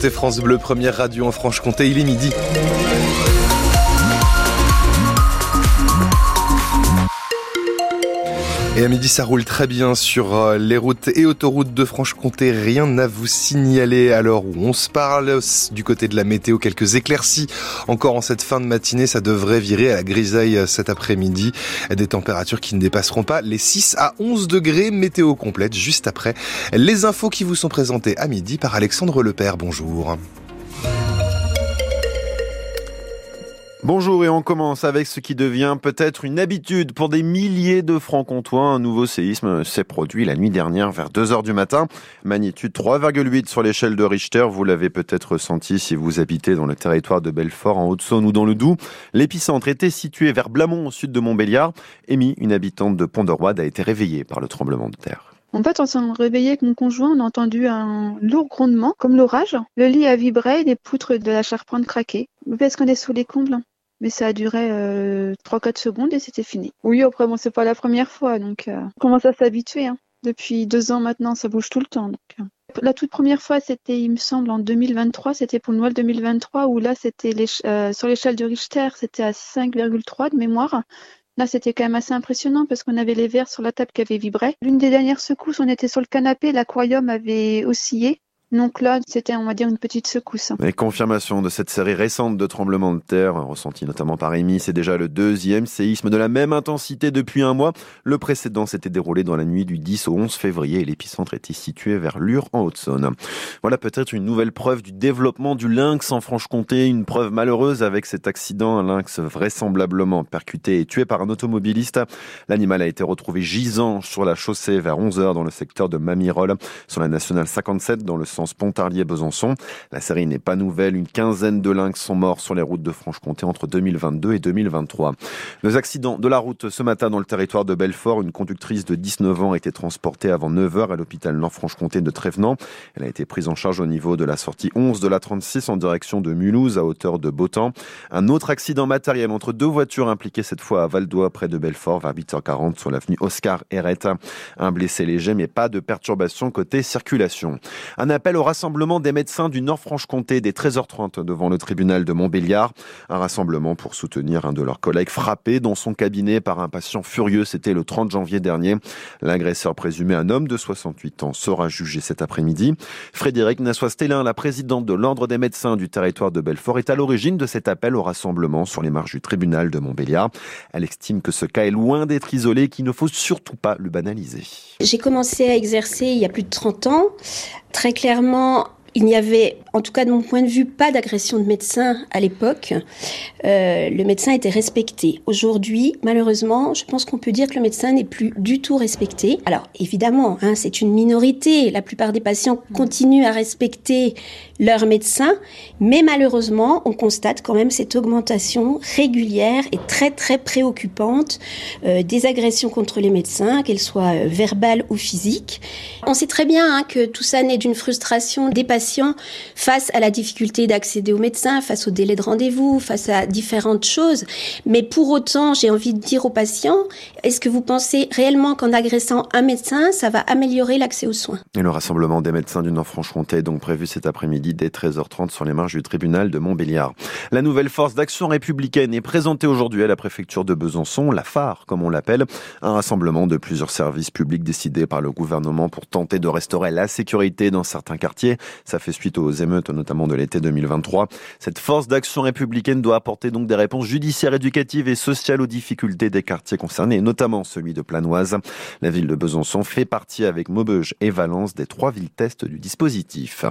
C'est France Bleu, première radio en Franche-Comté, il est midi. Et à midi, ça roule très bien sur euh, les routes et autoroutes de Franche-Comté. Rien à vous signaler à l'heure où on se parle. Du côté de la météo, quelques éclaircies. Encore en cette fin de matinée, ça devrait virer à la grisaille euh, cet après-midi. Des températures qui ne dépasseront pas les 6 à 11 degrés. Météo complète juste après les infos qui vous sont présentées à midi par Alexandre Lepère. Bonjour. Bonjour et on commence avec ce qui devient peut-être une habitude pour des milliers de francs-comtois. Un nouveau séisme s'est produit la nuit dernière vers 2 heures du matin. Magnitude 3,8 sur l'échelle de Richter. Vous l'avez peut-être ressenti si vous habitez dans le territoire de Belfort, en Haute-Saône ou dans le Doubs. L'épicentre était situé vers Blamont au sud de Montbéliard. Amy, une habitante de Pont-de-Roide, a été réveillée par le tremblement de terre. En fait, on s'est réveillé avec mon conjoint, on a entendu un lourd grondement, comme l'orage. Le lit a vibré, les poutres de la charpente craquaient. Parce qu'on est sous les combles? Mais ça a duré euh, 3-4 secondes et c'était fini. Oui, après, bon, c'est pas la première fois, donc euh, on commence à s'habituer. Hein. Depuis deux ans maintenant, ça bouge tout le temps. Euh. La toute première fois, c'était, il me semble, en 2023, c'était pour Noël 2023, où là, c'était euh, sur l'échelle de Richter, c'était à 5,3 de mémoire. Là, c'était quand même assez impressionnant parce qu'on avait les verres sur la table qui avaient vibré. L'une des dernières secousses, on était sur le canapé, l'aquarium avait oscillé. Donc là, c'était, on va dire, une petite secousse. Les confirmations de cette série récente de tremblements de terre, ressentie notamment par Amy, c'est déjà le deuxième séisme de la même intensité depuis un mois. Le précédent s'était déroulé dans la nuit du 10 au 11 février et l'épicentre était situé vers Lure en Haute-Saône. Voilà peut-être une nouvelle preuve du développement du lynx en Franche-Comté, une preuve malheureuse avec cet accident, un lynx vraisemblablement percuté et tué par un automobiliste. L'animal a été retrouvé gisant sur la chaussée vers 11 heures dans le secteur de Mamirol, sur la nationale 57 dans le sens Pontarlier-Besançon. La série n'est pas nouvelle. Une quinzaine de lynx sont morts sur les routes de Franche-Comté entre 2022 et 2023. Les accidents de la route ce matin dans le territoire de Belfort. Une conductrice de 19 ans a été transportée avant 9 heures à l'hôpital Nord-Franche-Comté de Trévenant. Elle a été prise en charge au niveau de la sortie 11 de la 36 en direction de Mulhouse à hauteur de Beautemps. Un autre accident matériel entre deux voitures impliquées cette fois à Valdois près de Belfort vers 8h40 sur l'avenue Oscar Herretta. Un blessé léger mais pas de perturbation côté circulation. Un appel au rassemblement des médecins du Nord-Franche-Comté dès 13h30 devant le tribunal de Montbéliard. Un rassemblement pour soutenir un de leurs collègues frappé dans son cabinet par un patient furieux. C'était le 30 janvier dernier. L'agresseur présumé, un homme de 68 ans, sera jugé cet après-midi. Frédéric Nassois-Stélin, la présidente de l'Ordre des médecins du territoire de Belfort, est à l'origine de cet appel au rassemblement sur les marches du tribunal de Montbéliard. Elle estime que ce cas est loin d'être isolé qu'il ne faut surtout pas le banaliser. J'ai commencé à exercer il y a plus de 30 ans. Très clairement, il n'y avait, en tout cas de mon point de vue, pas d'agression de médecin à l'époque. Euh, le médecin était respecté. Aujourd'hui, malheureusement, je pense qu'on peut dire que le médecin n'est plus du tout respecté. Alors, évidemment, hein, c'est une minorité. La plupart des patients continuent à respecter leur médecin, mais malheureusement, on constate quand même cette augmentation régulière et très très préoccupante euh, des agressions contre les médecins, qu'elles soient euh, verbales ou physiques. On sait très bien hein, que tout ça naît d'une frustration des patients face à la difficulté d'accéder au médecin, face au délai de rendez-vous, face à différentes choses. Mais pour autant, j'ai envie de dire aux patients, est-ce que vous pensez réellement qu'en agressant un médecin, ça va améliorer l'accès aux soins? Et le rassemblement des médecins du Nord-Franche-Comté est donc prévu cet après-midi dès 13h30 sur les marges du tribunal de Montbéliard. La nouvelle force d'action républicaine est présentée aujourd'hui à la préfecture de Besançon, la phare comme on l'appelle, un rassemblement de plusieurs services publics décidés par le gouvernement pour tenter de restaurer la sécurité dans certains quartiers. Ça fait suite aux notamment de l'été 2023. Cette force d'action républicaine doit apporter donc des réponses judiciaires, éducatives et sociales aux difficultés des quartiers concernés, notamment celui de Planoise. La ville de Besançon fait partie avec Maubeuge et Valence des trois villes tests du dispositif.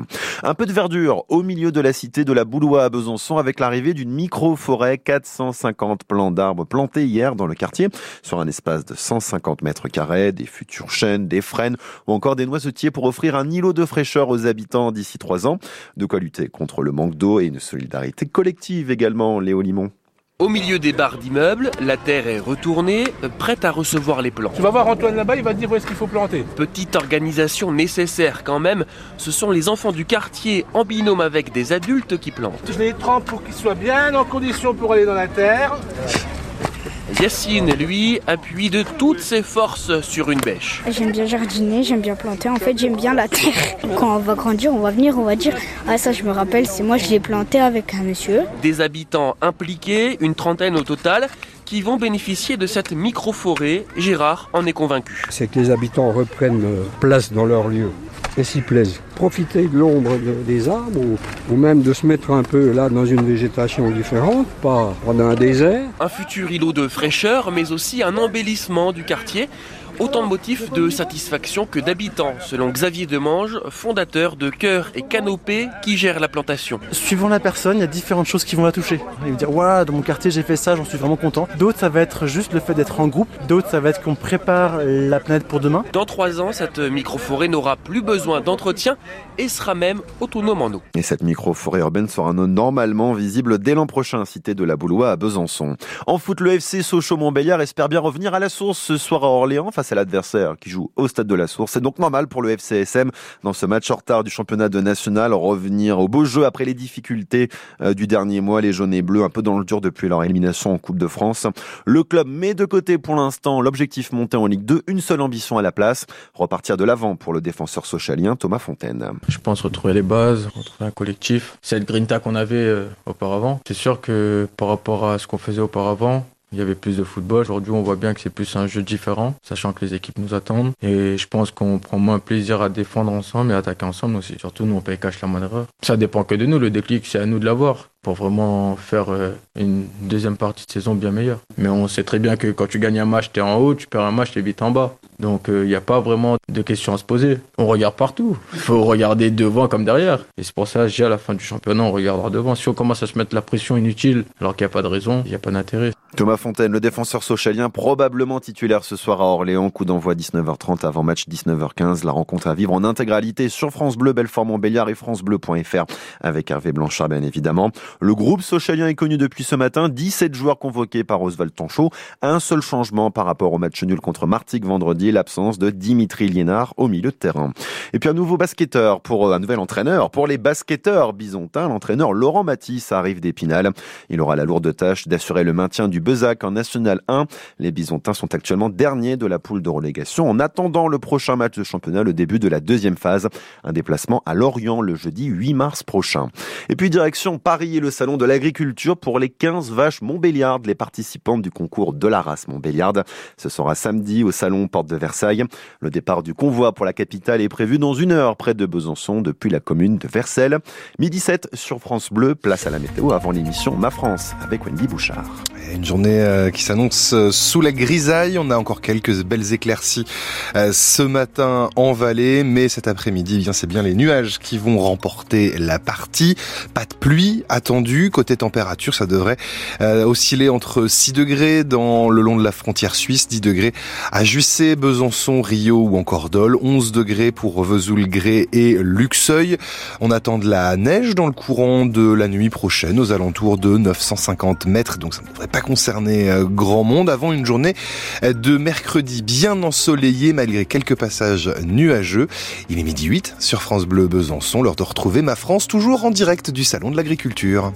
Un peu de verdure au milieu de la cité de la Boulois à Besançon avec l'arrivée d'une micro-forêt, 450 plants d'arbres plantés hier dans le quartier sur un espace de 150 mètres carrés, des futurs chênes, des frênes ou encore des noisetiers pour offrir un îlot de fraîcheur aux habitants d'ici trois ans. De quoi lutter contre le manque d'eau et une solidarité collective également, Léo Limon. Au milieu des barres d'immeubles, la terre est retournée, prête à recevoir les plants. Tu vas voir Antoine là-bas, il va te dire où est-ce qu'il faut planter. Petite organisation nécessaire quand même, ce sont les enfants du quartier en binôme avec des adultes qui plantent. Je les trempe pour qu'ils soient bien en condition pour aller dans la terre. Yacine, lui, appuie de toutes ses forces sur une bêche. J'aime bien jardiner, j'aime bien planter. En fait, j'aime bien la terre. Quand on va grandir, on va venir, on va dire Ah, ça, je me rappelle, c'est moi, je l'ai planté avec un monsieur. Des habitants impliqués, une trentaine au total, qui vont bénéficier de cette micro-forêt. Gérard en est convaincu. C'est que les habitants reprennent place dans leur lieu et s'y plaisent. Profiter de l'ombre des arbres ou, même de se mettre un peu là dans une végétation différente, pas dans un désert. Un futur îlot de fraîcheur, mais aussi un embellissement du quartier Autant de motifs de satisfaction que d'habitants, selon Xavier Demange, fondateur de Cœur et Canopée qui gère la plantation. Suivant la personne, il y a différentes choses qui vont la toucher. Il va dire voilà, dans mon quartier j'ai fait ça, j'en suis vraiment content. D'autres, ça va être juste le fait d'être en groupe. D'autres, ça va être qu'on prépare la planète pour demain. Dans trois ans, cette micro-forêt n'aura plus besoin d'entretien et sera même autonome en eau. Et cette micro-forêt urbaine sera normalement visible dès l'an prochain, cité de la Boulois à Besançon. En foot, le FC Sochaux-Montbéliard espère bien revenir à la source ce soir à Orléans face c'est l'adversaire qui joue au stade de la Source. C'est donc normal pour le FCSM dans ce match en retard du championnat de national revenir au beau jeu après les difficultés euh, du dernier mois. Les jaunes et bleus un peu dans le dur depuis leur élimination en Coupe de France. Le club met de côté pour l'instant l'objectif monté en Ligue 2, une seule ambition à la place, repartir de l'avant pour le défenseur socialien Thomas Fontaine. Je pense retrouver les bases, retrouver un collectif. Cette grinta qu'on avait euh, auparavant. C'est sûr que par rapport à ce qu'on faisait auparavant, il y avait plus de football. Aujourd'hui, on voit bien que c'est plus un jeu différent, sachant que les équipes nous attendent. Et je pense qu'on prend moins plaisir à défendre ensemble et attaquer ensemble aussi. Surtout, nous, on paye cash la moindre erreur. Ça dépend que de nous. Le déclic, c'est à nous de l'avoir pour vraiment faire euh, une deuxième partie de saison bien meilleure. Mais on sait très bien que quand tu gagnes un match, tu es en haut, tu perds un match, tu es vite en bas. Donc euh, il n'y a pas vraiment de questions à se poser. On regarde partout. Il faut regarder devant comme derrière. Et c'est pour ça, j'ai à la fin du championnat, on regardera devant. Si on commence à se mettre la pression inutile alors qu'il n'y a pas de raison, il n'y a pas d'intérêt. Thomas Fontaine, le défenseur socialien, probablement titulaire ce soir à Orléans. Coup d'envoi 19h30 avant match 19h15. La rencontre à vivre en intégralité sur France Bleu, Belfort-Montbéliard et francebleu.fr avec Hervé Blanchard, bien évidemment. Le groupe socialien est connu depuis ce matin. 17 joueurs convoqués par Oswald Tanchot. Un seul changement par rapport au match nul contre Martigues vendredi, l'absence de Dimitri Liénard au milieu de terrain. Et puis un nouveau basketteur pour un nouvel entraîneur. Pour les basketteurs bisontins, l'entraîneur Laurent Matisse arrive d'Épinal. Il aura la lourde tâche d'assurer le maintien du Bezac en National 1. Les bisontins sont actuellement derniers de la poule de relégation en attendant le prochain match de championnat, le début de la deuxième phase. Un déplacement à Lorient le jeudi 8 mars prochain. Et puis direction Paris et le salon de l'agriculture pour les 15 vaches Montbéliardes, les participantes du concours de la race Montbéliarde. Ce sera samedi au salon Porte de Versailles. Le départ du convoi pour la capitale est prévu dans une heure près de Besançon depuis la commune de Versailles. Midi 7 sur France Bleu, place à la météo avant l'émission Ma France avec Wendy Bouchard. Journée euh, qui s'annonce euh, sous la grisaille. On a encore quelques belles éclaircies euh, ce matin en vallée, mais cet après-midi, eh bien c'est bien les nuages qui vont remporter la partie. Pas de pluie attendue. Côté température, ça devrait osciller entre 6 degrés dans le long de la frontière suisse, 10 degrés à Jussé, Besançon, Rio ou encore Dole, 11 degrés pour Vesoul-Gré et Luxeuil. On attend de la neige dans le courant de la nuit prochaine aux alentours de 950 mètres, donc ça ne devrait pas euh, grand monde avant une journée euh, de mercredi bien ensoleillée malgré quelques passages nuageux. Il est midi 8 sur France Bleu Besançon, l'heure de retrouver ma France toujours en direct du Salon de l'Agriculture.